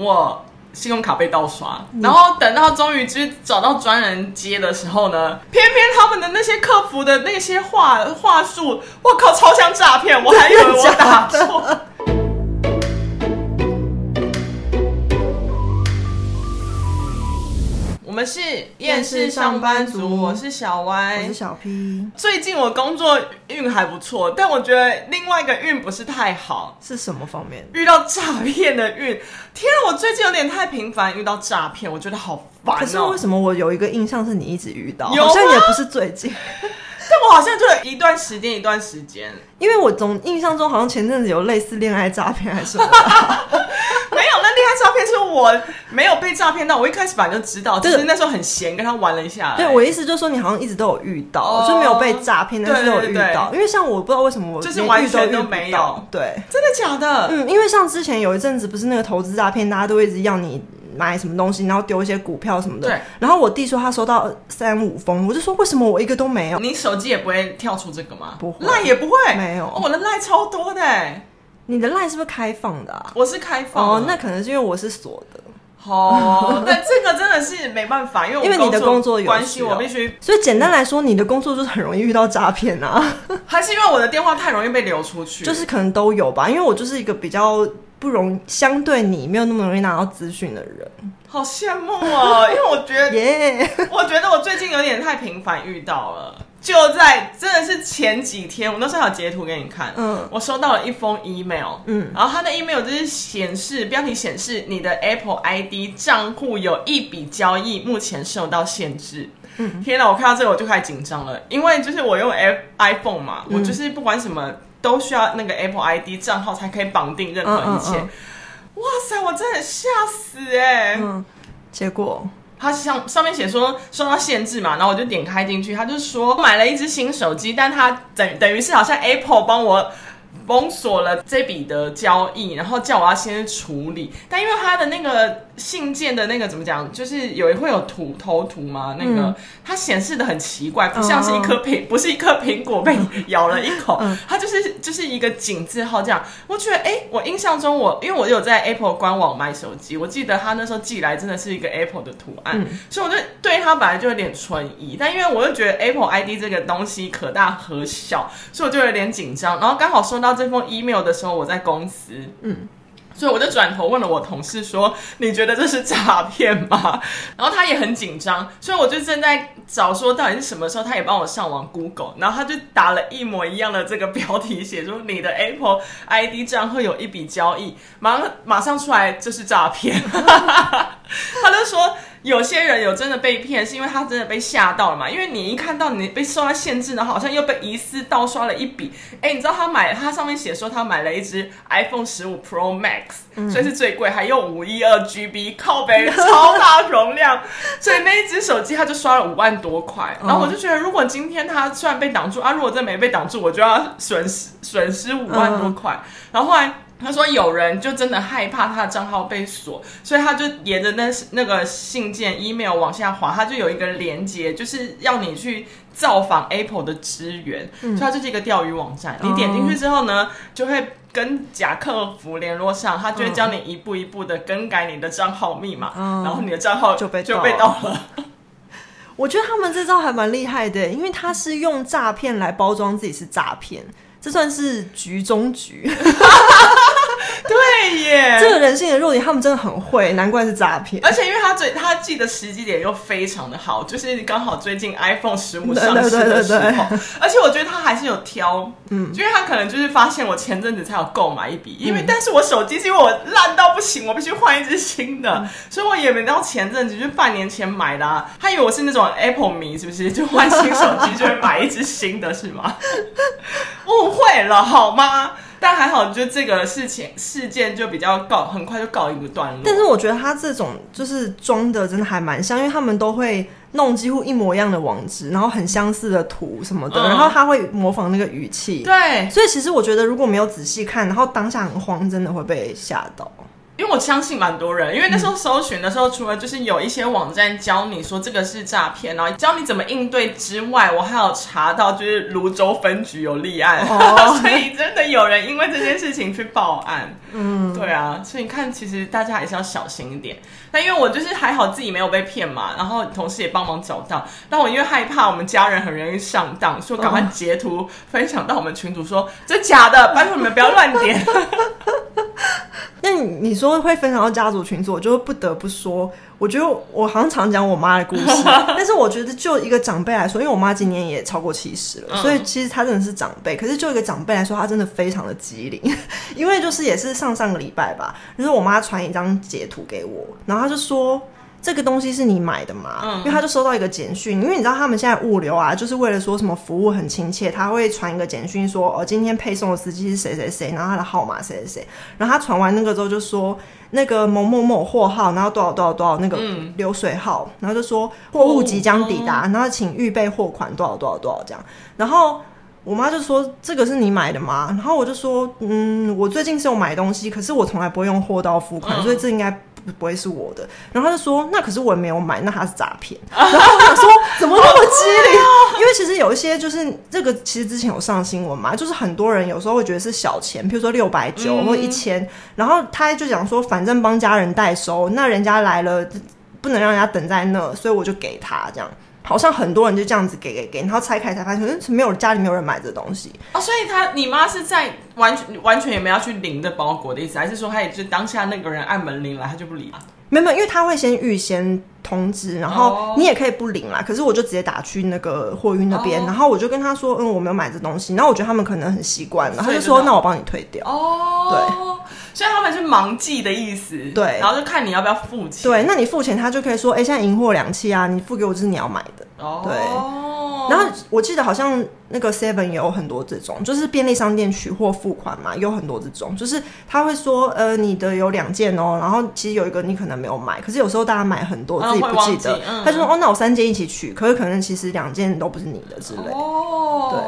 我信用卡被盗刷，然后等到终于就是找到专人接的时候呢，偏偏他们的那些客服的那些话话术，我靠，超像诈骗，我还以为我打错。们是厌世上班族，我是小歪，我是小 P。最近我工作运还不错，但我觉得另外一个运不是太好。是什么方面？遇到诈骗的运。天啊，我最近有点太频繁遇到诈骗，我觉得好烦哦。可是为什么我有一个印象是你一直遇到？有？好像也不是最近，但我好像就有一段时间一段时间，因为我总印象中好像前阵子有类似恋爱诈骗还是什么。恋爱照片是我没有被诈骗到，我一开始本来就知道，就是那时候很闲，跟他玩了一下。对，我意思就是说，你好像一直都有遇到，哦、就没有被诈骗，但是都有遇到。因为像我不知道为什么我就是完全都没有。对，真的假的？嗯，因为像之前有一阵子不是那个投资诈骗，大家都一直要你买什么东西，然后丢一些股票什么的。对。然后我弟说他收到三五封，我就说为什么我一个都没有？你手机也不会跳出这个吗？不会，赖也不会，没有。哦、我的赖超多的。你的 line 是不是开放的啊？我是开放哦，那可能是因为我是锁的哦。但这个真的是没办法，因为 因为你的工作有关系，我必须。所以简单来说，你的工作就是很容易遇到诈骗啊。还是因为我的电话太容易被流出去？就是可能都有吧。因为我就是一个比较不容，相对你没有那么容易拿到资讯的人。好羡慕哦，因为我觉得，耶，我觉得我最近有点太频繁遇到了。就在真的是前几天，我那时候有截图给你看。嗯，我收到了一封 email。嗯，然后他的 email 就是显示标题显示你的 Apple ID 账户有一笔交易目前受到限制。嗯，天哪！我看到这个我就开始紧张了，因为就是我用 iPhone 嘛，嗯、我就是不管什么都需要那个 Apple ID 账号才可以绑定任何一切。嗯嗯嗯、哇塞！我真的吓死哎、欸。嗯，结果。他上上面写说受到限制嘛，然后我就点开进去，他就说买了一只新手机，但他等等于是好像 Apple 帮我。封锁了这笔的交易，然后叫我要先处理。但因为他的那个信件的那个怎么讲，就是有会有图头图嘛，那个、嗯、它显示的很奇怪，不像是一颗苹，不是一颗苹果被咬了一口，嗯、它就是就是一个井字号这样。我觉得，哎、欸，我印象中我因为我有在 Apple 官网买手机，我记得他那时候寄来真的是一个 Apple 的图案，嗯、所以我就对他本来就有点存疑。但因为我又觉得 Apple ID 这个东西可大可小，所以我就有点紧张。然后刚好收到。这封 email 的时候，我在公司，嗯，所以我就转头问了我同事说：“你觉得这是诈骗吗？” 然后他也很紧张，所以我就正在找说到底是什么时候，他也帮我上网 Google，然后他就打了一模一样的这个标题，写说你的 Apple ID 账户有一笔交易，马上马上出来这是诈骗，他就说。有些人有真的被骗，是因为他真的被吓到了嘛？因为你一看到你被受到限制，然后好像又被疑似盗刷了一笔。哎，你知道他买，他上面写说他买了一支 iPhone 十五 Pro Max，嗯，所以是最贵，还用五一二 GB 靠背 超大容量，所以那一只手机他就刷了五万多块。然后我就觉得，如果今天他虽然被挡住啊，如果真没被挡住，我就要损失损失五万多块。然后后来。他说有人就真的害怕他的账号被锁，所以他就沿着那那个信件 email 往下滑，他就有一个连接，就是要你去造访 Apple 的支援，嗯、所以它就是一个钓鱼网站。你点进去之后呢，就会跟假客服联络上，他就会教你一步一步的更改你的账号密码，嗯、然后你的账号就被就被盗了。我觉得他们这招还蛮厉害的，因为他是用诈骗来包装自己是诈骗。这算是局中局，对耶！这个人性的弱点，他们真的很会，难怪是诈骗。而且因为他最他记得时机点又非常的好，就是刚好最近 iPhone 十五上市的时候。而且我觉得他还是有挑，嗯，因为他可能就是发现我前阵子才有购买一笔，因为、嗯、但是我手机是因为我烂到不行，我必须换一支新的，嗯、所以我也没到前阵子，就是半年前买的、啊。他以为我是那种 Apple 迷，是不是？就换新手机就会买一支新的，是吗？误会了好吗？但还好，就这个事情事件就比较告，很快就告一个段落。但是我觉得他这种就是装的真的还蛮像，因为他们都会弄几乎一模一样的网址，然后很相似的图什么的，嗯、然后他会模仿那个语气。对，所以其实我觉得如果没有仔细看，然后当下很慌，真的会被吓到。因为我相信蛮多人，因为那时候搜寻的时候，嗯、除了就是有一些网站教你说这个是诈骗，然后教你怎么应对之外，我还有查到就是泸州分局有立案，哦、所以真的有人因为这件事情去报案。嗯，对啊，所以你看，其实大家还是要小心一点。那因为我就是还好自己没有被骗嘛，然后同事也帮忙找到，但我因为害怕我们家人很容易上当，所以赶快截图分享到我们群组说，说这假的，拜托你们不要乱点。那你说会分享到家族群组，我就不得不说，我觉得我好像常讲我妈的故事，但是我觉得就一个长辈来说，因为我妈今年也超过七十了，嗯、所以其实她真的是长辈。可是就一个长辈来说，她真的非常的机灵，因为就是也是上上个礼拜吧，就是我妈传一张截图给我，然后她就说。这个东西是你买的吗？嗯，因为他就收到一个简讯，因为你知道他们现在物流啊，就是为了说什么服务很亲切，他会传一个简讯说，哦，今天配送的司机是谁谁谁，然后他的号码谁谁谁，然后他传完那个之后就说那个某某某货号，然后多少多少多少那个流水号，嗯、然后就说货物即将抵达，然后请预备货款多少多少多少这样，然后我妈就说这个是你买的吗？然后我就说嗯，我最近是有买东西，可是我从来不会用货到付款，嗯、所以这应该。不会是我的，然后他就说，那可是我也没有买，那他是诈骗。然后我想说，怎么那么机灵？因为其实有一些就是这个，其实之前有上新闻嘛，就是很多人有时候会觉得是小钱，比如说六百九或一千，然后他就讲说，反正帮家人代收，那人家来了不能让人家等在那，所以我就给他这样。好像很多人就这样子给给给，然后拆开才发现，嗯，没有家里没有人买这东西哦，所以他你妈是在完全完全也没有去领这包裹的意思，还是说他也就当下那个人按门铃来，他就不理了？没有，因为他会先预先通知，然后你也可以不领啦。可是我就直接打去那个货运那边，然后我就跟他说，嗯，我没有买这东西。然后我觉得他们可能很习惯了，他就说，那我帮你退掉。哦，对。所以他们是盲寄的意思，对，然后就看你要不要付钱。对，那你付钱，他就可以说，哎、欸，现在银货两期啊，你付给我就是你要买的。哦，对。然后我记得好像那个 Seven 也有很多这种，就是便利商店取货付款嘛，有很多这种，就是他会说，呃，你的有两件哦，然后其实有一个你可能没有买，可是有时候大家买很多自己不记得，嗯、他就说，哦，那我三件一起取，可是可能其实两件都不是你的之类。哦，对。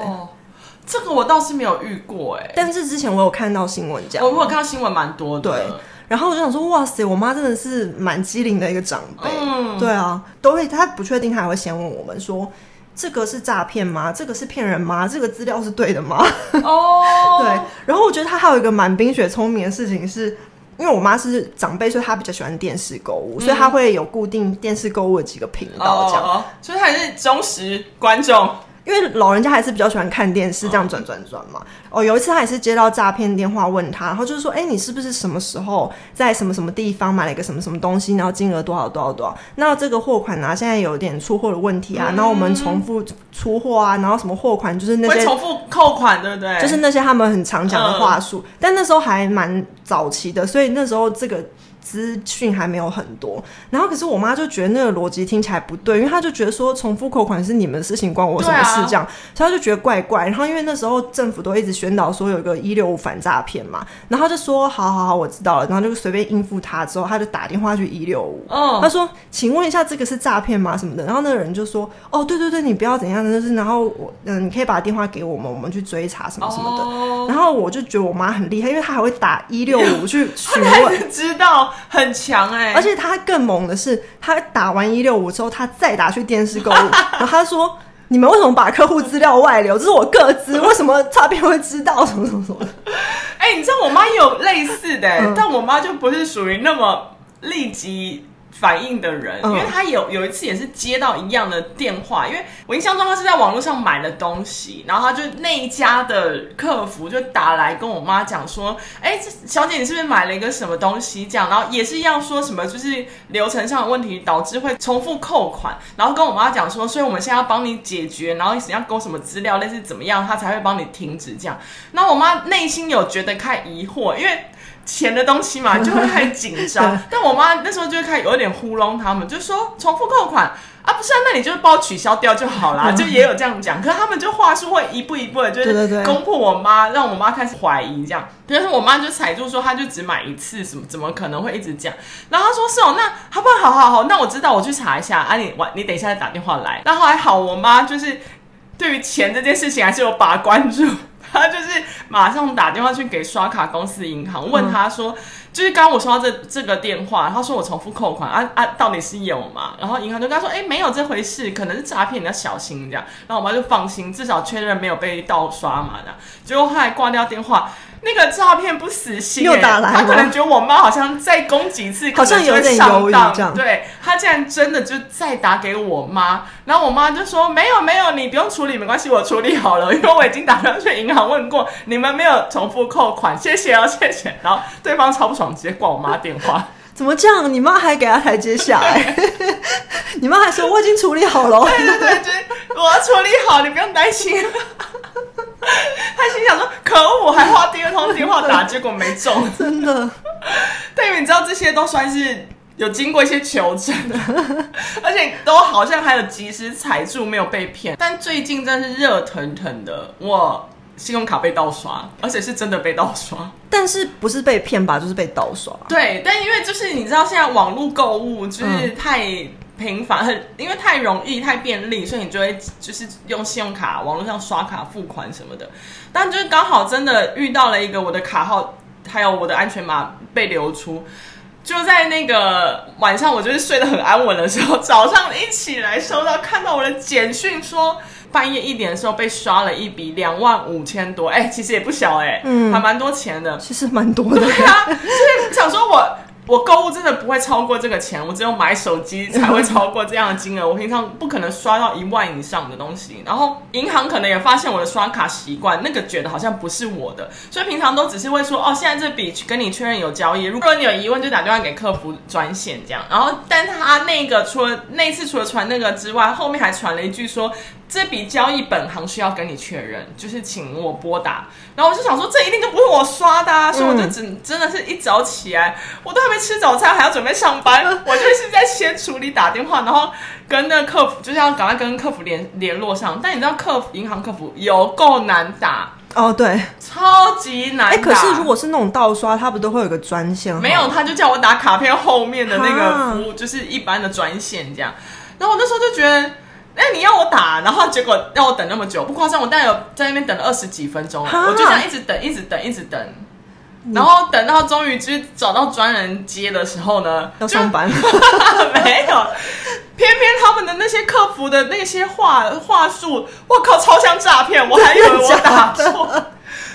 这个我倒是没有遇过哎、欸，但是之前我有看到新闻讲，我我有看到新闻蛮多的，对。然后我就想说，哇塞，我妈真的是蛮机灵的一个长辈，嗯，对啊，都会，她不确定，她还会先问我们说，这个是诈骗吗？这个是骗人吗？这个资料是对的吗？哦，对。然后我觉得她还有一个蛮冰雪聪明的事情，是因为我妈是长辈，所以她比较喜欢电视购物，嗯、所以她会有固定电视购物的几个频道这样，哦、所以她也是忠实观众。因为老人家还是比较喜欢看电视，这样转转转嘛。哦，有一次他也是接到诈骗电话，问他，然后就是说，哎，你是不是什么时候在什么什么地方买了一个什么什么东西，然后金额多少多少多少？那这个货款呢、啊，现在有点出货的问题啊，然后我们重复出货啊，然后什么货款就是那些重复扣款，对不对？就是那些他们很常讲的话术，嗯、但那时候还蛮早期的，所以那时候这个。资讯还没有很多，然后可是我妈就觉得那个逻辑听起来不对，因为她就觉得说重复扣款是你们的事情，关我什么事这样，啊、所以她就觉得怪怪。然后因为那时候政府都一直宣导说有一个一六五反诈骗嘛，然后就说好好好，我知道了，然后就随便应付他之后，他就打电话去一六五，哦，他说请问一下这个是诈骗吗？什么的，然后那个人就说哦对对对，你不要怎样的，就是然后我嗯，你可以把电话给我们，我们去追查什么什么的。哦、然后我就觉得我妈很厉害，因为她还会打一六五去询问，知道。很强哎、欸，而且他更猛的是，他打完一六五之后，他再打去电视购物，然后他说：“你们为什么把客户资料外流？这是我个资，为什么诈骗会知道？什么什么什么的？” 哎、欸，你知道我妈也有类似的、欸，嗯、但我妈就不是属于那么立即。反应的人，因为他有有一次也是接到一样的电话，因为我印象中他是在网络上买了东西，然后他就那一家的客服就打来跟我妈讲说，哎，这小姐你是不是买了一个什么东西？这样，然后也是要说什么就是流程上的问题导致会重复扣款，然后跟我妈讲说，所以我们现在要帮你解决，然后你要勾什么资料，类似怎么样，他才会帮你停止这样。那我妈内心有觉得开疑惑，因为。钱的东西嘛，就会太紧张。但我妈那时候就会开始有点糊弄他们，就说重复扣款啊，不是啊，那你就帮我取消掉就好啦。就也有这样讲。可是他们就话术会一步一步的，就是攻破我妈，让我妈开始怀疑这样。可是我妈就踩住说，她就只买一次，什么怎么可能会一直讲？然后她说是哦，那好不好？好好，那我知道，我去查一下啊。你晚，你等一下再打电话来。然后还好，我妈就是对于钱这件事情还是有把关住。他就是马上打电话去给刷卡公司银行，问他说：“就是刚刚我说到这这个电话，他说我重复扣款啊啊，到底是有吗？然后银行就跟他说，哎、欸，没有这回事，可能是诈骗，你要小心这样。然后我妈就放心，至少确认没有被盗刷嘛的。结果后来挂掉电话。那个诈骗不死心、欸，又打来，他可能觉得我妈好像再攻几次，好像有点犹豫这样。对，他竟然真的就再打给我妈，然后我妈就说没有没有，你不用处理，没关系，我处理好了，因为我已经打算去银行问过，你们没有重复扣款，谢谢哦，谢谢。然后对方超不爽，直接挂我妈电话。怎么这样？你妈还给他台阶下来？你妈还说我已经处理好了。对对对对，我要处理好，你不用担心。他心想说：“可恶，我还花第二通电话打，结果没中，真的。”但你知道这些都算是有经过一些求证的，而且都好像还有及时踩住，没有被骗。但最近真的是热腾腾的，我信用卡被盗刷，而且是真的被盗刷。但是不是被骗吧，就是被盗刷。对，但因为就是你知道现在网络购物就是太。嗯频繁很，因为太容易、太便利，所以你就会就是用信用卡、网络上刷卡付款什么的。但就是刚好真的遇到了一个我的卡号，还有我的安全码被流出，就在那个晚上，我就是睡得很安稳的时候，早上一起来收到看到我的简讯说，半夜一点的时候被刷了一笔两万五千多，哎、欸，其实也不小哎、欸，嗯，还蛮多钱的，其实蛮多的，对啊，所以想说我。我购物真的不会超过这个钱，我只有买手机才会超过这样的金额。我平常不可能刷到一万以上的东西。然后银行可能也发现我的刷卡习惯，那个觉得好像不是我的，所以平常都只是会说哦，现在这笔跟你确认有交易。如果你有疑问，就打电话给客服专线这样。然后，但他那个除了那次除了传那个之外，后面还传了一句说。这笔交易本行需要跟你确认，就是请我拨打。然后我就想说，这一定就不是我刷的，啊，所以我就只真的是一早起来，我都还没吃早餐，还要准备上班，我就是在先处理打电话，然后跟那个客服，就是要赶快跟客服联联络上。但你知道，客服银行客服有够难打哦，对，超级难打。哎，可是如果是那种盗刷，他不都会有个专线？没有，他就叫我打卡片后面的那个服务，就是一般的专线这样。然后我那时候就觉得。哎，你要我打，然后结果让我等那么久，不夸张，我大概有在那边等了二十几分钟，我就这样一直等，一直等，一直等，然后等到终于就是找到专人接的时候呢，要上班，没有，偏偏他们的那些客服的那些话话术，我靠，超像诈骗，我还以为我打错。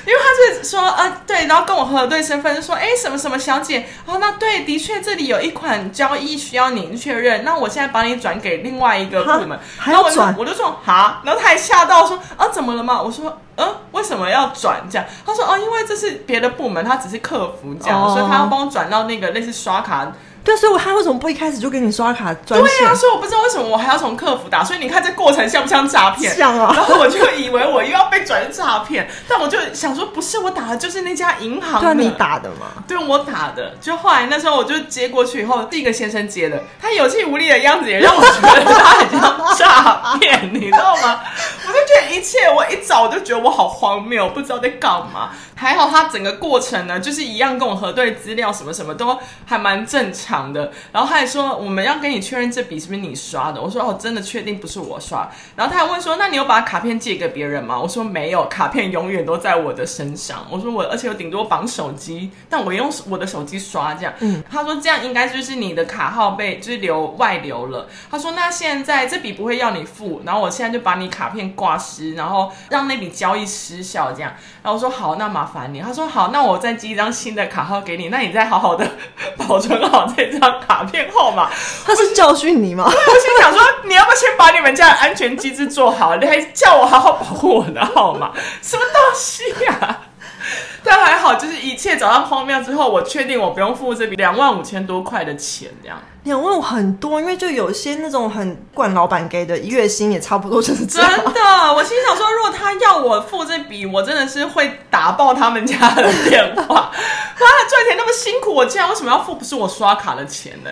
因为他是说，呃，对，然后跟我核对身份，就说，哎，什么什么小姐，哦，那对，的确这里有一款交易需要您确认，那我现在把你转给另外一个部门，还要转，我就说，哈，然后他还吓到说，啊，怎么了吗？我说，嗯，为什么要转这样？他说，哦，因为这是别的部门，他只是客服这样，哦、所以他要帮我转到那个类似刷卡。对，所以我他为什么不一开始就给你刷卡专线？对呀、啊，所以我不知道为什么我还要从客服打。所以你看这过程像不像诈骗？像啊。然后我就以为我又要被转诈骗，但我就想说，不是我打的，就是那家银行你打的吗？对，我打的。就后来那时候我就接过去以后，第一个先生接的，他有气无力的样子也让我觉得他很像诈骗，你知道吗？我就觉得一切，我一早就觉得我好荒谬，不知道在干嘛。还好他整个过程呢，就是一样跟我核对资料，什么什么都还蛮正常的。然后他还说，我们要跟你确认这笔是不是你刷的。我说哦，真的确定不是我刷。然后他还问说，那你有把卡片借给别人吗？我说没有，卡片永远都在我的身上。我说我而且我顶多绑手机，但我用我的手机刷这样。嗯，他说这样应该就是你的卡号被就是流外流了。他说那现在这笔不会要你付，然后我现在就把你卡片挂失，然后让那笔交易失效这样。然后我说好，那麻。烦你，他说好，那我再寄一张新的卡号给你，那你再好好的 保存好这张卡片号码。他是教训你吗？我心想说，你要不要先把你们家的安全机制做好？你还叫我好好保护我的号码，什么东西呀、啊？但还好，就是一切找到荒谬之后，我确定我不用付这笔两万五千多块的钱，这样。两万五很多，因为就有些那种很惯老板给的月薪也差不多就是这样。真的，我心想说，如果他要我付这笔，我真的是会打爆他们家的电话。妈的，赚钱那么辛苦，我竟然为什么要付不是我刷卡的钱呢？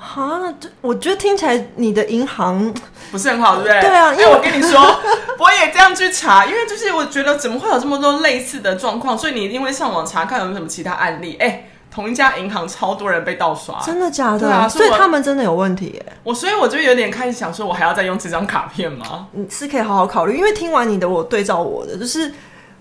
啊，这我觉得听起来你的银行不是很好，对不对？对啊，因为我跟你说，我也这样去查，因为就是我觉得怎么会有这么多类似的状况，所以你一定会上网查看有没有什么其他案例。哎，同一家银行超多人被盗刷，真的假的？对啊，所以他们真的有问题耶。我所以我就有点开始想说，我还要再用这张卡片吗？你是可以好好考虑，因为听完你的，我对照我的，就是。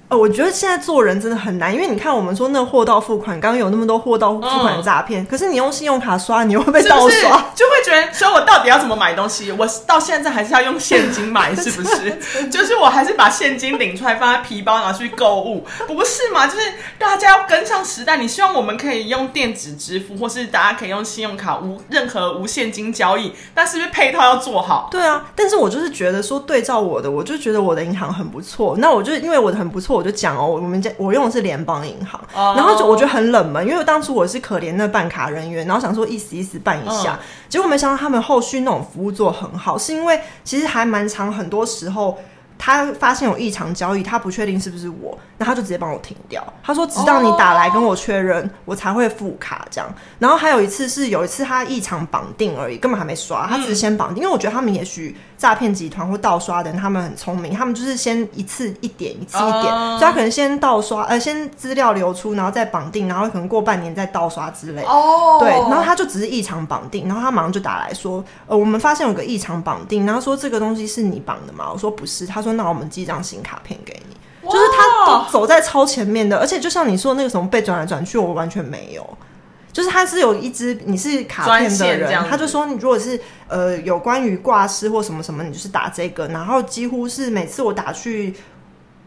呃，我觉得现在做人真的很难，因为你看我们说那货到付款，刚刚有那么多货到付款的诈骗，嗯、可是你用信用卡刷，你又会被盗刷，是是就会觉得说我到底要怎么买东西？我到现在还是要用现金买，是不是？就是我还是把现金领出来放在皮包拿去购物，不是嘛？就是大家要跟上时代，你希望我们可以用电子支付，或是大家可以用信用卡无任何无现金交易，但是不是配套要做好？对啊，但是我就是觉得说对照我的，我就觉得我的银行很不错，那我就因为我的很不错。我就讲哦，我们家我用的是联邦银行，oh. 然后就我觉得很冷门，因为当初我是可怜那办卡人员，然后想说意思意思办一下，oh. 结果没想到他们后续那种服务做很好，是因为其实还蛮长，很多时候。他发现有异常交易，他不确定是不是我，那他就直接帮我停掉。他说，直到你打来跟我确认，oh. 我才会付卡这样。然后还有一次是有一次他异常绑定而已，根本还没刷，他只是先绑定。嗯、因为我觉得他们也许诈骗集团或盗刷的人，他们很聪明，他们就是先一次一点，一次一点，uh. 所以他可能先盗刷，呃，先资料流出，然后再绑定，然后可能过半年再盗刷之类。哦，oh. 对，然后他就只是异常绑定，然后他马上就打来说，呃，我们发现有个异常绑定，然后说这个东西是你绑的吗？我说不是，他说。说那我们寄张新卡片给你，就是他都走在超前面的，而且就像你说的那个什么被转来转去，我完全没有。就是他是有一支你是卡片的人，他就说你如果是呃有关于挂失或什么什么，你就是打这个，然后几乎是每次我打去，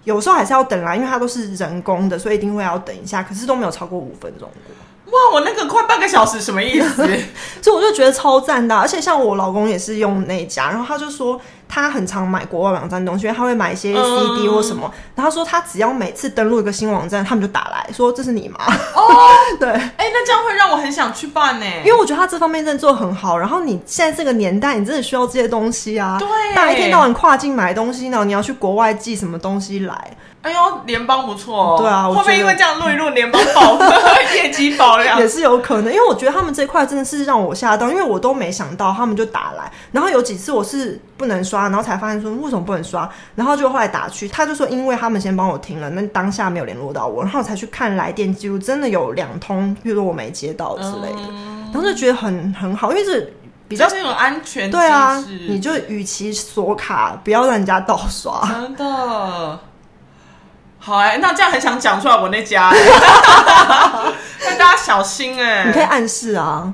有时候还是要等啦，因为它都是人工的，所以一定会要等一下，可是都没有超过五分钟过。哇，我那个快半个小时什么意思？所以我就觉得超赞的，而且像我老公也是用那家，然后他就说他很常买国外网站东西，因为他会买一些 CD 或什么，嗯、然后他说他只要每次登录一个新网站，他们就打来说这是你吗？哦，对，哎、欸，那这样会让我很想去办呢，因为我觉得他这方面真的做得很好。然后你现在这个年代，你真的需要这些东西啊，对，大一天到晚跨境买东西呢，你要去国外寄什么东西来？哎呦，联邦不错哦。对啊，会不会因为这样录一录联邦爆 业绩爆量？也是有可能，因为我觉得他们这块真的是让我吓到，因为我都没想到他们就打来，然后有几次我是不能刷，然后才发现说为什么不能刷，然后就后来打去，他就说因为他们先帮我停了，那当下没有联络到我，然后我才去看来电记录，真的有两通，比如说我没接到之类的，嗯、然后就觉得很很好，因为是比较是有安全，对啊，你就与其锁卡，不要让人家盗刷，真的。好哎、欸，那这样很想讲出来我那家、欸，但 大家小心哎、欸。你可以暗示啊，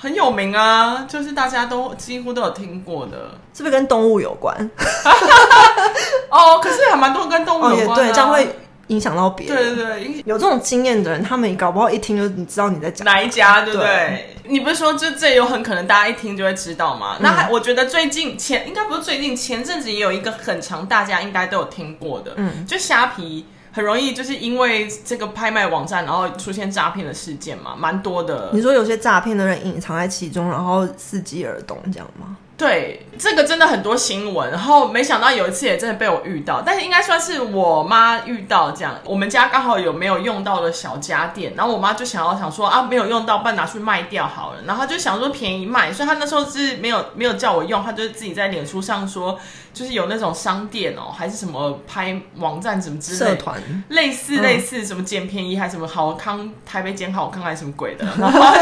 很有名啊，就是大家都几乎都有听过的，是不是跟动物有关？哦，可是还蛮多跟动物有关的、啊哦，对，这样会。影响到别人，对对对，有这种经验的人，他们搞不好一听就你知道你在讲哪一家，对不对？对，你不是说这这有很可能大家一听就会知道吗？嗯、那还我觉得最近前应该不是最近，前阵子也有一个很长，大家应该都有听过的，嗯，就虾皮很容易就是因为这个拍卖网站，然后出现诈骗的事件嘛，蛮多的。你说有些诈骗的人隐藏在其中，然后伺机而动，这样吗？对，这个真的很多新闻，然后没想到有一次也真的被我遇到，但是应该算是我妈遇到这样。我们家刚好有没有用到的小家电，然后我妈就想要想说啊，没有用到，不然拿去卖掉好了。然后就想说便宜卖，所以她那时候是没有没有叫我用，她就自己在脸书上说，就是有那种商店哦，还是什么拍网站什么之类的，社团类似类似什么捡便宜还是什么好康台北捡好康还是什么鬼的，然后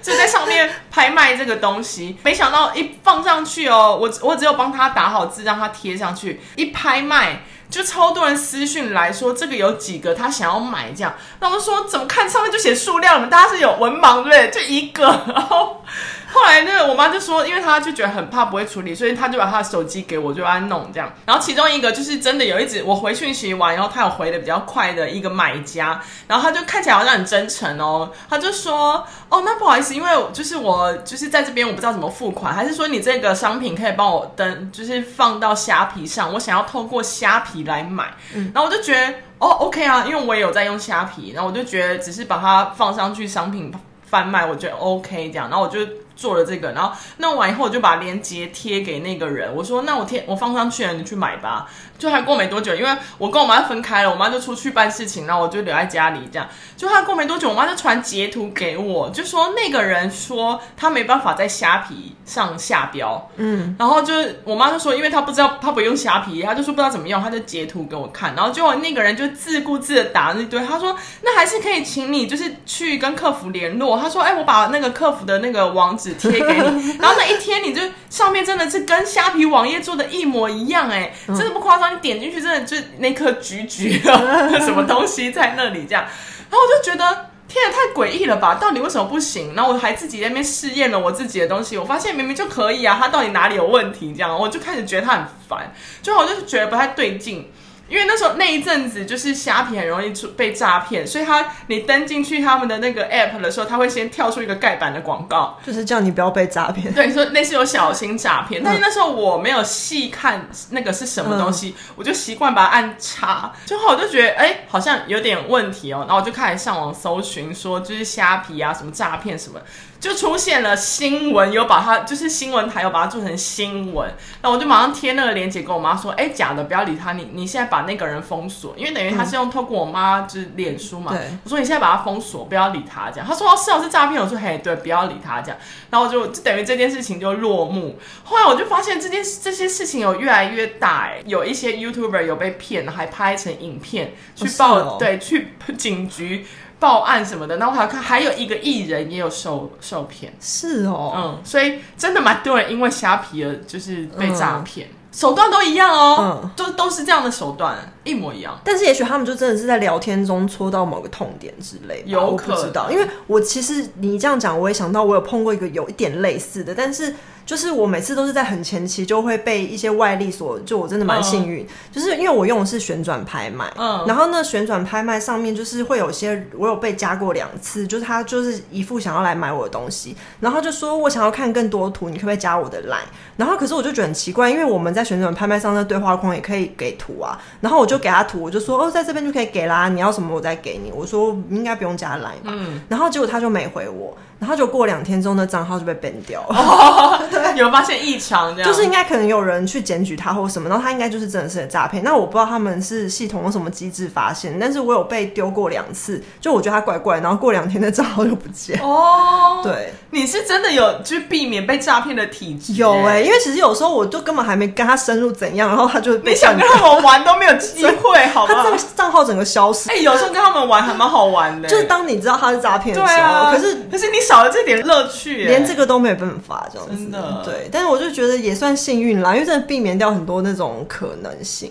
就在上面拍卖这个东西，没想到一放上。去哦，我我只有帮他打好字，让他贴上去。一拍卖，就超多人私讯来说这个有几个，他想要买这样。那我说怎么看上面就写数量了？大家是有文盲对不对？就一个，然后。后来那个我妈就说，因为她就觉得很怕不会处理，所以她就把她的手机给我，就来弄这样。然后其中一个就是真的有一直我回讯息完，然后她有回的比较快的一个买家，然后他就看起来好像很真诚哦，他就说哦，那不好意思，因为就是我就是在这边我不知道怎么付款，还是说你这个商品可以帮我登，就是放到虾皮上，我想要透过虾皮来买。嗯，然后我就觉得哦，OK 啊，因为我也有在用虾皮，然后我就觉得只是把它放上去商品贩卖，我觉得 OK 这样，然后我就。做了这个，然后弄完以后，我就把链接贴给那个人。我说：“那我贴我放上去了，你去买吧。”就还过没多久，因为我跟我妈分开了，我妈就出去办事情，然后我就留在家里这样。就还过没多久，我妈就传截图给我，就说那个人说他没办法在虾皮上下标，嗯，然后就我妈就说，因为她不知道她不用虾皮，她就说不知道怎么用，她就截图给我看，然后结果那个人就自顾自的打那堆，他说那还是可以请你就是去跟客服联络，他说：“哎、欸，我把那个客服的那个网址贴给你，然后那一天你就上面真的是跟虾皮网页做的一模一样、欸，哎，真的不夸张，你点进去真的就那颗橘橘的 什么东西在那里这样，然后我就觉得。”天啊，太诡异了吧！到底为什么不行？然后我还自己在那边试验了我自己的东西，我发现明明就可以啊，它到底哪里有问题？这样我就开始觉得它很烦，就我就是觉得不太对劲。因为那时候那一阵子就是虾皮很容易出被诈骗，所以他你登进去他们的那个 app 的时候，他会先跳出一个盖板的广告，就是叫你不要被诈骗。对，说那是有小心诈骗，但是那时候我没有细看那个是什么东西，嗯、我就习惯把它按叉，之后我就觉得哎、欸，好像有点问题哦，然后我就开始上网搜寻，说就是虾皮啊什么诈骗什么。就出现了新闻，有把它就是新闻台有把它做成新闻，那我就马上贴那个链接跟我妈说，哎、欸，假的，不要理他，你你现在把那个人封锁，因为等于他是用透过我妈就是脸书嘛，对，我说你现在把他封锁，不要理他这样，他说哦是哦是诈骗，我说嘿对，不要理他这样，然后就就等于这件事情就落幕。后来我就发现这件这些事情有越来越大，哎，有一些 YouTuber 有被骗，还拍成影片去报，哦哦对，去警局。报案什么的，然后还看还有一个艺人也有受受骗，是哦，嗯，所以真的蛮多人因为虾皮而就是被诈骗，嗯、手段都一样哦，嗯，就都是这样的手段，一模一样。但是也许他们就真的是在聊天中戳到某个痛点之类，有可能，我不知道，因为我其实你这样讲，我也想到我有碰过一个有一点类似的，但是。就是我每次都是在很前期就会被一些外力所，就我真的蛮幸运，uh, 就是因为我用的是旋转拍卖，嗯，uh, 然后那，旋转拍卖上面就是会有些我有被加过两次，就是他就是一副想要来买我的东西，然后就说我想要看更多图，你可不可以加我的 line？然后可是我就觉得很奇怪，因为我们在旋转拍卖上的对话框也可以给图啊，然后我就给他图，我就说哦，在这边就可以给啦，你要什么我再给你，我说应该不用加 line 吧，嗯，然后结果他就没回我。然后就过两天之后，那账号就被 ban 掉了。哦，对，有发现异常，这样就是应该可能有人去检举他或什么，然后他应该就是真的是诈骗。那我不知道他们是系统用什么机制发现，但是我有被丢过两次，就我觉得他怪怪，然后过两天的账号就不见。哦，对，你是真的有去避免被诈骗的体质？有哎、欸，因为其实有时候我就根本还没跟他深入怎样，然后他就被你想跟他们玩都没有机会，好吧？他这个账号整个消失。哎、欸，有时候跟他们玩还蛮好玩的、欸，就是当你知道他是诈骗的时候，可是可是你少了这点乐趣。去连这个都没有办法，这样子真的对。但是我就觉得也算幸运啦，因为真的避免掉很多那种可能性。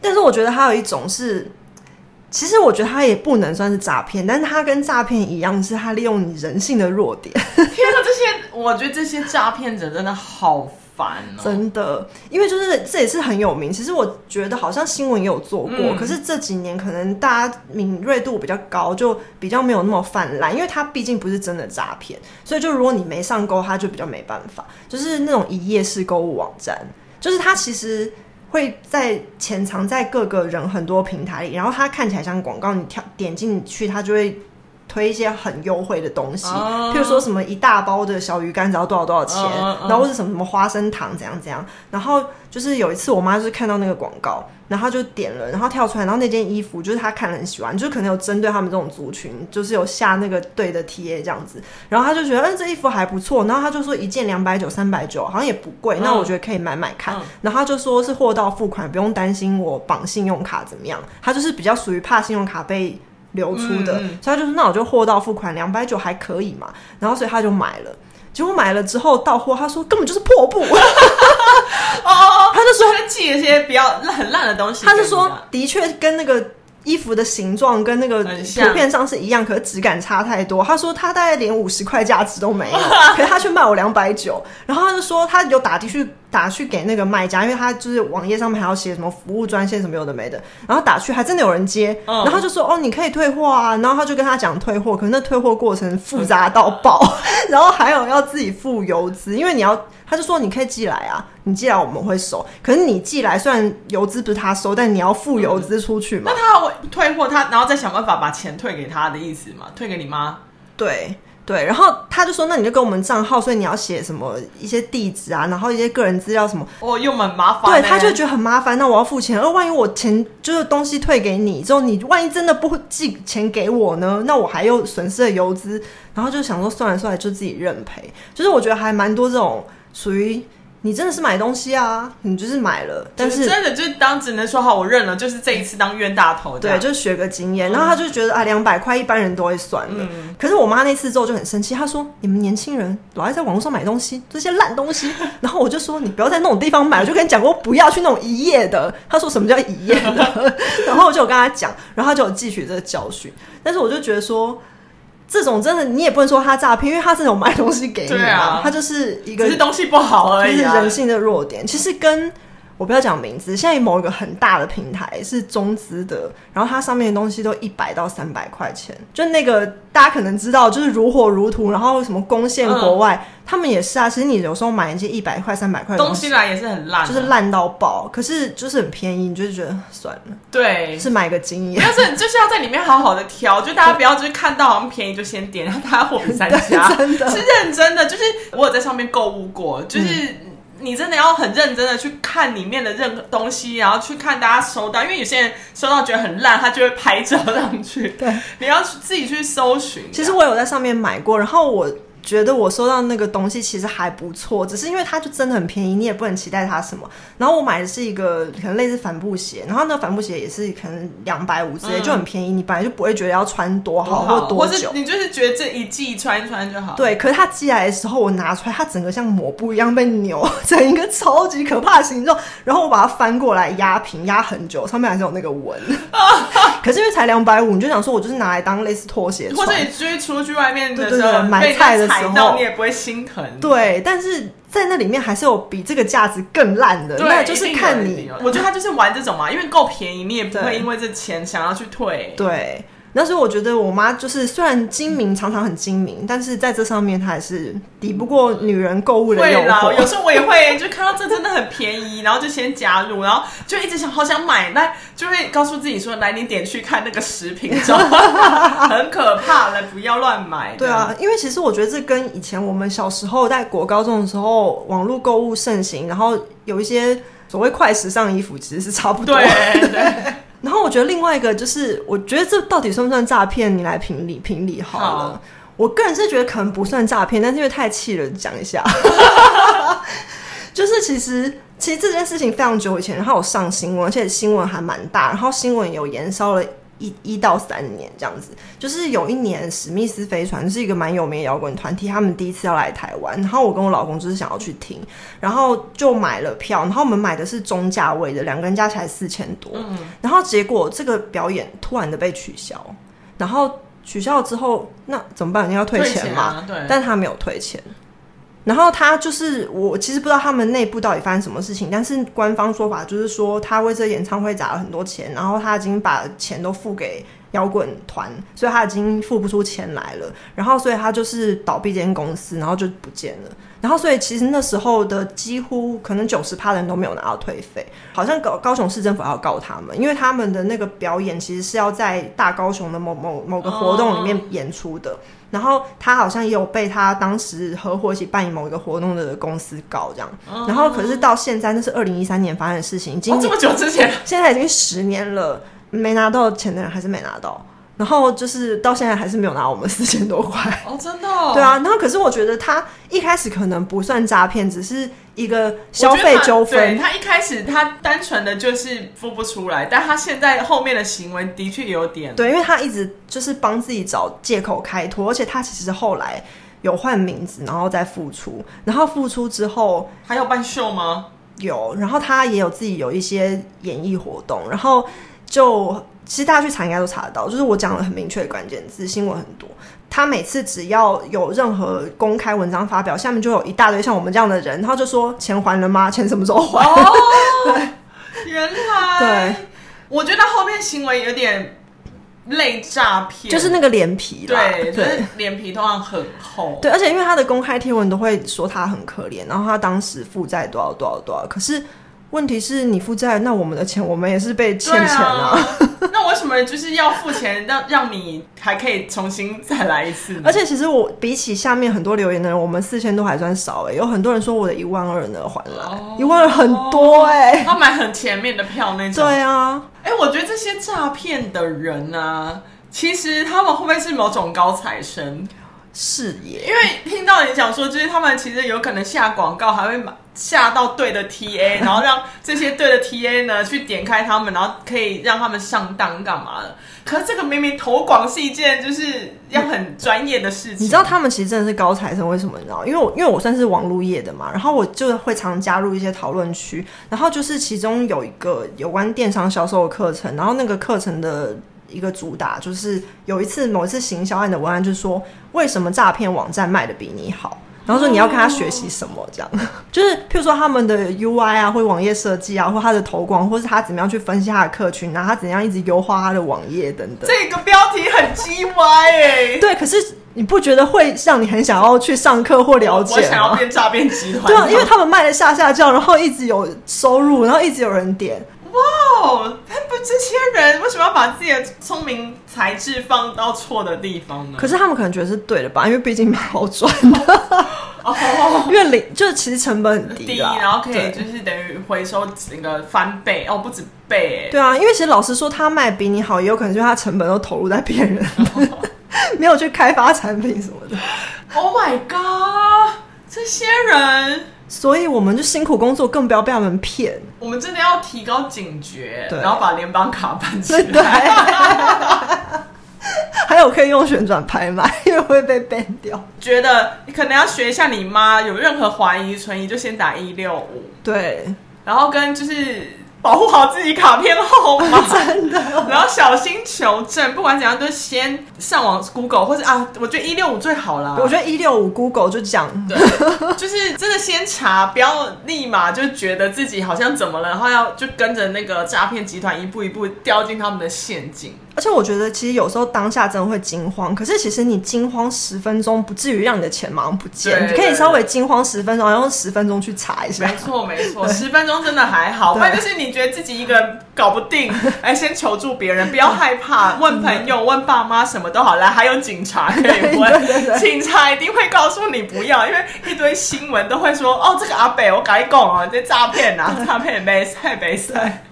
但是我觉得还有一种是，其实我觉得他也不能算是诈骗，但是他跟诈骗一样，是他利用你人性的弱点。天哪，这些我觉得这些诈骗者真的好。真的，因为就是这也是很有名。其实我觉得好像新闻也有做过，嗯、可是这几年可能大家敏锐度比较高，就比较没有那么泛滥。因为它毕竟不是真的诈骗，所以就如果你没上钩，它就比较没办法。就是那种一夜式购物网站，就是它其实会在潜藏在各个人很多平台里，然后它看起来像广告，你跳点进去，它就会。推一些很优惠的东西，譬如说什么一大包的小鱼干只要多少多少钱，然后或是什么什么花生糖怎样怎样。然后就是有一次我妈就是看到那个广告，然后就点了，然后跳出来，然后那件衣服就是她看了很喜欢，就是可能有针对他们这种族群，就是有下那个对的贴这样子。然后她就觉得，嗯，这衣服还不错。然后她就说一件两百九、三百九，好像也不贵。那我觉得可以买买看。然后她就说是货到付款，不用担心我绑信用卡怎么样。她就是比较属于怕信用卡被。流出的，嗯。嗯，所以他就说那我就货到付款，两百九还可以嘛，然后所以他就买了，结果买了之后到货，他说根本就是破布，哦，他就说他寄了一些比较很烂的东西，他就说的确跟那个。衣服的形状跟那个图片上是一样，可是质感差太多。他说他大概连五十块价值都没有，可是他却卖我两百九。然后他就说他有打的去打去给那个卖家，因为他就是网页上面还要写什么服务专线什么有的没的。然后打去还真的有人接，然后他就说哦，你可以退货啊。然后他就跟他讲退货，可是那退货过程复杂到爆，然后还有要自己付邮资，因为你要。他就说：“你可以寄来啊，你寄来我们会收。可是你寄来，虽然邮资不是他收，但你要付邮资出去嘛。嗯、那他会退货，他然后再想办法把钱退给他的意思嘛？退给你妈？对对。然后他就说：那你就给我们账号，所以你要写什么一些地址啊，然后一些个人资料什么。哦，又很麻烦。对，他就觉得很麻烦。那我要付钱，而万一我钱就是东西退给你之后，你万一真的不会寄钱给我呢？那我还又损失了邮资。然后就想说算了算了，就自己认赔。就是我觉得还蛮多这种。属于你真的是买东西啊，你就是买了，但是真的就是当只能说好，我认了，就是这一次当冤大头，对，就学个经验。然后他就觉得啊，两百块一般人都会算了。嗯、可是我妈那次之后就很生气，她说：“你们年轻人老爱在网络上买东西，这些烂东西。”然后我就说：“你不要在那种地方买，我就跟你讲过不要去那种一夜的。”她说：“什么叫一夜的？” 然后我就跟她讲，然后她就有汲取这个教训。但是我就觉得说。这种真的你也不能说他诈骗，因为他是有卖东西给你他就是一个只是东西不好而已、啊，就是人性的弱点。其实跟我不要讲名字，现在某一个很大的平台是中资的，然后它上面的东西都一百到三百块钱，就那个大家可能知道，就是如火如荼，然后什么攻陷国外，嗯、他们也是啊。其实你有时候买一件一百块、三百块东西来也是很烂，就是烂到爆。可是就是很便宜，你就是觉得算了，对，是买个经验。但是就是要在里面好好的挑，就大家不要就是看到好像便宜就先点，然后大家货比三家，真的是认真的。就是我有在上面购物过，就是。嗯你真的要很认真的去看里面的任何东西，然后去看大家收到，因为有些人收到觉得很烂，他就会拍照上去。对，你要自己去搜寻。其实我有在上面买过，然后我。觉得我收到那个东西其实还不错，只是因为它就真的很便宜，你也不能期待它什么。然后我买的是一个可能类似帆布鞋，然后那个帆布鞋也是可能两百五之类，就很便宜，你本来就不会觉得要穿多好或多久，你就是觉得这一季穿一穿就好。对，可是它寄来的时候，我拿出来，它整个像抹布一样被扭成一个超级可怕的形状，然后我把它翻过来压平，压很久，上面还是有那个纹。可是因为才两百五，你就想说我就是拿来当类似拖鞋穿，或者你追出去外面的时候买菜的。踩到你也不会心疼，对，但是在那里面还是有比这个价值更烂的，对那就是看你。我觉得他就是玩这种嘛，因为够便宜，你也不会因为这钱想要去退。对。那时候我觉得我妈就是虽然精明，常常很精明，但是在这上面她还是抵不过女人购物的诱惑。有时候我也会就看到这真的很便宜，然后就先加入，然后就一直想好想买，那就会告诉自己说：“来，你点去看那个食品中，很可怕，来不要乱买。”对啊，因为其实我觉得这跟以前我们小时候在国高中的时候，网络购物盛行，然后有一些所谓快时尚衣服，其实是差不多的。对。对然后我觉得另外一个就是，我觉得这到底算不算诈骗？你来评理评理好了。好，我个人是觉得可能不算诈骗，但是因为太气了，讲一下。就是其实其实这件事情非常久以前，然后有上新闻，而且新闻还蛮大，然后新闻有延烧了。一一到三年这样子，就是有一年史密斯飞船是一个蛮有名的摇滚团体，他们第一次要来台湾，然后我跟我老公就是想要去听，然后就买了票，然后我们买的是中价位的，两个人加起来四千多，嗯，然后结果这个表演突然的被取消，然后取消了之后，那怎么办？你要退钱嘛？钱啊，对，但他没有退钱。然后他就是我，其实不知道他们内部到底发生什么事情，但是官方说法就是说他为这个演唱会砸了很多钱，然后他已经把钱都付给摇滚团，所以他已经付不出钱来了，然后所以他就是倒闭这间公司，然后就不见了。然后所以其实那时候的几乎可能九十趴人都没有拿到退费，好像高高雄市政府要告他们，因为他们的那个表演其实是要在大高雄的某某某个活动里面演出的。然后他好像也有被他当时合伙一起办理某一个活动的公司搞这样，然后可是到现在那是二零一三年发生的事情，已经、哦、这么久之前，现在已经十年了，没拿到钱的人还是没拿到。然后就是到现在还是没有拿我们四千多块哦，真的哦？对啊。然后可是我觉得他一开始可能不算诈骗，只是一个消费纠纷。他一开始他单纯的就是付不出来，但他现在后面的行为的确有点对，因为他一直就是帮自己找借口开脱，而且他其实后来有换名字，然后再复出，然后复出之后还有办秀吗？有，然后他也有自己有一些演艺活动，然后就。其实大家去查应该都查得到，就是我讲了很明确的关键字，新闻很多。他每次只要有任何公开文章发表，下面就有一大堆像我们这样的人，然后就说钱还了吗？钱什么时候还？哦，对，原来对，我觉得他后面行为有点类诈骗，就是那个脸皮，对对，脸皮通常很厚。对，而且因为他的公开贴文都会说他很可怜，然后他当时负债多少多少多少，可是。问题是你负债，那我们的钱，我们也是被欠钱啊。啊 那为什么就是要付钱，让让你还可以重新再来一次？而且其实我比起下面很多留言的人，我们四千都还算少哎、欸。有很多人说我的一万二能还来，一、哦、万二很多哎、欸。他买很前面的票那种。对啊，哎、欸，我觉得这些诈骗的人啊，其实他们会不会是某种高材生？视野。因为听到你讲说，就是他们其实有可能下广告，还会买下到对的 TA，然后让这些对的 TA 呢去点开他们，然后可以让他们上当干嘛的。可是这个明明投广是一件就是要很专业的事情。你知道他们其实真的是高材生，为什么？你知道？因为我因为我算是网络业的嘛，然后我就会常加入一些讨论区，然后就是其中有一个有关电商销售的课程，然后那个课程的一个主打就是有一次某一次行销案的文案就是说，为什么诈骗网站卖的比你好？然后说你要跟他学习什么，这样、oh. 就是譬如说他们的 UI 啊，或网页设计啊，或他的投广，或是他怎么样去分析他的客群，然后他怎样一直优化他的网页等等。这个标题很鸡歪哎。对，可是你不觉得会让你很想要去上课或了解吗？我想要变诈骗集团。对啊，因为他们卖的下下叫，然后一直有收入，然后一直有人点。哇，他们这些人为什么要把自己的聪明才智放到错的地方呢？可是他们可能觉得是对的吧，因为毕竟蛮好赚的。哦，因为零就是其实成本很低，低，然后可以就是等于回收整个翻倍哦，不止倍。对啊，因为其实老实说，他卖比你好，也有可能就是他成本都投入在别人，没有去开发产品什么的。Oh my god，这些人。所以我们就辛苦工作，更不要被他们骗。我们真的要提高警觉，然后把联邦卡办起来。对，还有可以用旋转拍卖，因为会被 ban 掉。觉得你可能要学一下你妈，有任何怀疑存疑就先打一六五。对，然后跟就是。保护好自己卡片号码，真的，然后小心求证。不管怎样，都先上网 Google，或者啊，我觉得一六五最好啦。我觉得一六五 Google 就讲，对，就是真的先查，不要立马就觉得自己好像怎么了，然后要就跟着那个诈骗集团一步一步掉进他们的陷阱。而且我觉得，其实有时候当下真的会惊慌，可是其实你惊慌十分钟，不至于让你的钱马上不见。你可以稍微惊慌十分钟，然后用十分钟去查一下。没错，没错，十分钟真的还好。不然就是你觉得自己一个人搞不定，哎，先求助别人，不要害怕，问朋友、问爸妈，什么都好。来，还有警察可以问，警察一定会告诉你不要，因为一堆新闻都会说，哦，这个阿北，我跟你讲啊，这诈骗啊，诈骗没赛没赛。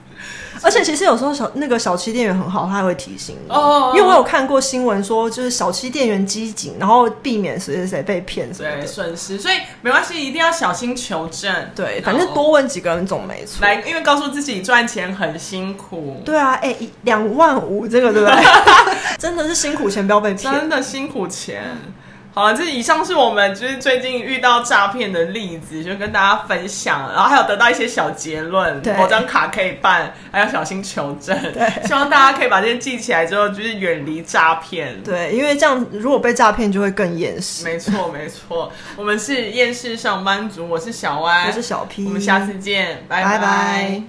而且其实有时候小那个小七店员很好，他还会提醒你。哦，因为我有看过新闻说，就是小七店员机警，然后避免谁谁谁被骗什么的损失，所以没关系，一定要小心求证。对，反正多问几个人总没错。来，因为告诉自己赚钱很辛苦。对啊，哎、欸，两万五这个对不对？真的是辛苦钱，不要被骗。真的辛苦钱。好了，这以上是我们就是最近遇到诈骗的例子，就跟大家分享，然后还有得到一些小结论，某张卡可以办，还要小心求证。对，希望大家可以把这些记起来之后，就是远离诈骗。对，因为这样如果被诈骗，就会更厌世。没错，没错。我们是厌世上班族，我是小歪，我是小 P，我们下次见，拜拜。拜拜。